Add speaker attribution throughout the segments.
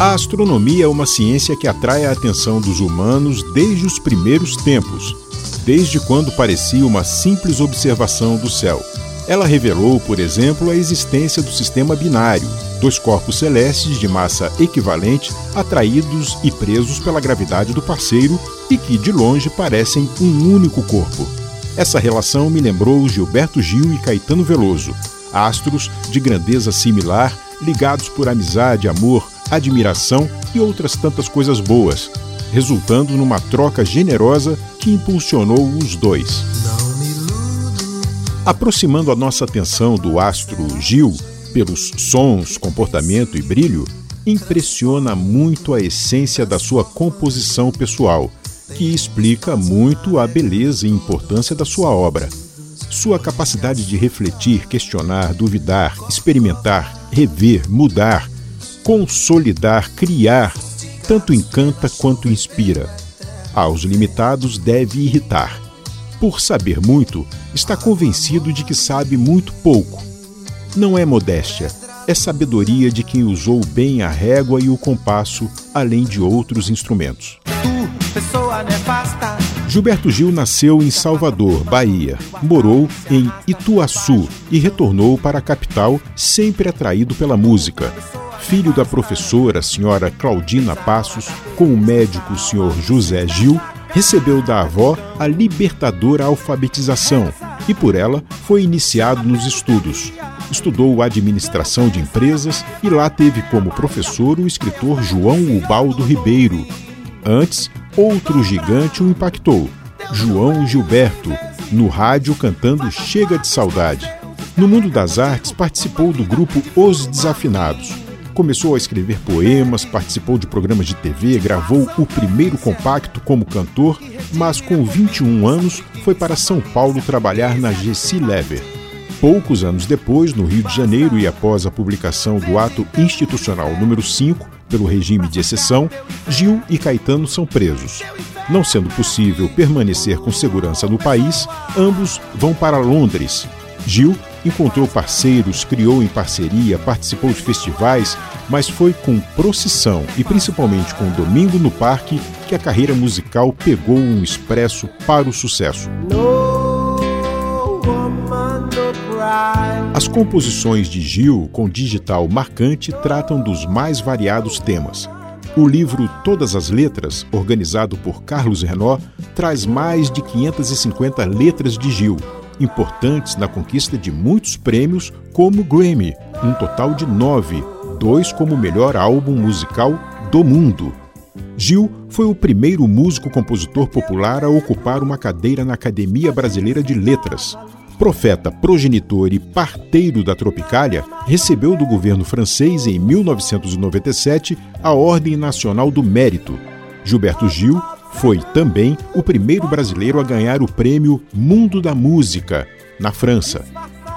Speaker 1: A astronomia é uma ciência que atrai a atenção dos humanos desde os primeiros tempos, desde quando parecia uma simples observação do céu. Ela revelou, por exemplo, a existência do sistema binário, dois corpos celestes de massa equivalente atraídos e presos pela gravidade do parceiro e que, de longe, parecem um único corpo. Essa relação me lembrou Gilberto Gil e Caetano Veloso, astros de grandeza similar, ligados por amizade, amor, admiração e outras tantas coisas boas, resultando numa troca generosa que impulsionou os dois. Aproximando a nossa atenção do astro Gil, pelos sons, comportamento e brilho, impressiona muito a essência da sua composição pessoal, que explica muito a beleza e importância da sua obra. Sua capacidade de refletir, questionar, duvidar, experimentar, rever, mudar, consolidar, criar, tanto encanta quanto inspira. Aos limitados deve irritar. Por saber muito, está convencido de que sabe muito pouco. Não é modéstia, é sabedoria de quem usou bem a régua e o compasso, além de outros instrumentos. Gilberto Gil nasceu em Salvador, Bahia, morou em Ituaçu e retornou para a capital, sempre atraído pela música. Filho da professora, senhora Claudina Passos, com o médico, senhor José Gil, recebeu da avó a libertadora alfabetização e por ela foi iniciado nos estudos. Estudou administração de empresas e lá teve como professor o escritor João Ubaldo Ribeiro. Antes, outro gigante o impactou, João Gilberto, no rádio cantando Chega de Saudade. No mundo das artes, participou do grupo Os Desafinados Começou a escrever poemas, participou de programas de TV, gravou o primeiro compacto como cantor, mas com 21 anos foi para São Paulo trabalhar na GC Lever. Poucos anos depois, no Rio de Janeiro e após a publicação do ato institucional número 5 pelo regime de exceção, Gil e Caetano são presos. Não sendo possível permanecer com segurança no país, ambos vão para Londres. Gil encontrou parceiros, criou em parceria, participou de festivais, mas foi com procissão e principalmente com Domingo no Parque que a carreira musical pegou um expresso para o sucesso. As composições de Gil, com digital marcante, tratam dos mais variados temas. O livro Todas as Letras, organizado por Carlos Renó, traz mais de 550 letras de Gil, importantes na conquista de muitos prêmios, como Grammy, um total de nove, dois como melhor álbum musical do mundo. Gil foi o primeiro músico-compositor popular a ocupar uma cadeira na Academia Brasileira de Letras. Profeta, progenitor e parteiro da Tropicália, recebeu do governo francês em 1997 a Ordem Nacional do Mérito. Gilberto Gil foi também o primeiro brasileiro a ganhar o prêmio Mundo da Música, na França.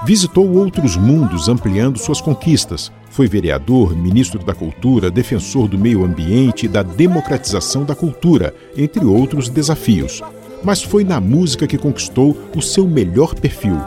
Speaker 1: Visitou outros mundos ampliando suas conquistas. Foi vereador, ministro da Cultura, defensor do meio ambiente e da democratização da cultura, entre outros desafios. Mas foi na música que conquistou o seu melhor perfil.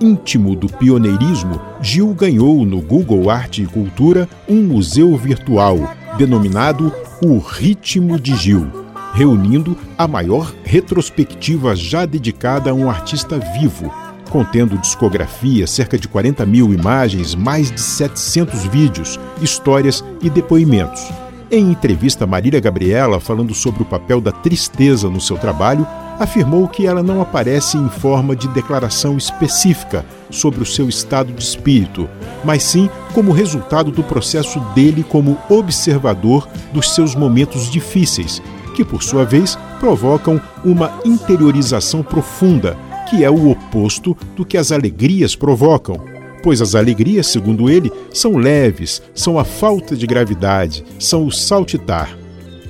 Speaker 1: Íntimo do pioneirismo, Gil ganhou no Google Arte e Cultura um museu virtual, denominado O Ritmo de Gil reunindo a maior retrospectiva já dedicada a um artista vivo, contendo discografia, cerca de 40 mil imagens, mais de 700 vídeos, histórias e depoimentos. Em entrevista, Marília Gabriela, falando sobre o papel da tristeza no seu trabalho, afirmou que ela não aparece em forma de declaração específica sobre o seu estado de espírito, mas sim como resultado do processo dele como observador dos seus momentos difíceis que por sua vez provocam uma interiorização profunda, que é o oposto do que as alegrias provocam. Pois as alegrias, segundo ele, são leves, são a falta de gravidade, são o saltitar.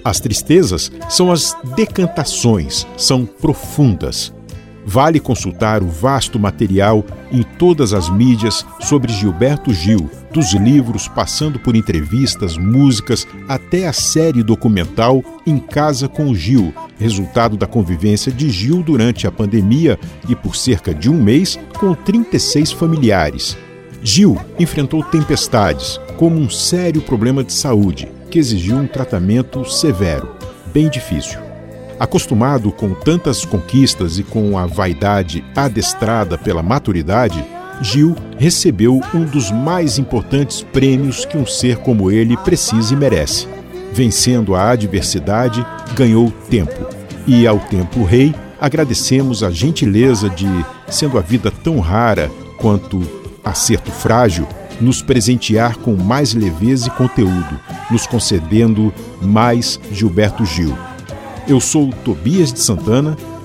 Speaker 1: As tristezas são as decantações, são profundas. Vale consultar o vasto material em todas as mídias sobre Gilberto Gil, dos livros, passando por entrevistas, músicas, até a série documental Em Casa com Gil, resultado da convivência de Gil durante a pandemia e por cerca de um mês com 36 familiares. Gil enfrentou tempestades, como um sério problema de saúde que exigiu um tratamento severo, bem difícil. Acostumado com tantas conquistas e com a vaidade adestrada pela maturidade, Gil recebeu um dos mais importantes prêmios que um ser como ele precisa e merece. Vencendo a adversidade, ganhou tempo. E ao tempo rei, agradecemos a gentileza de, sendo a vida tão rara quanto acerto frágil, nos presentear com mais leveza e conteúdo, nos concedendo mais Gilberto Gil. Eu sou Tobias de Santana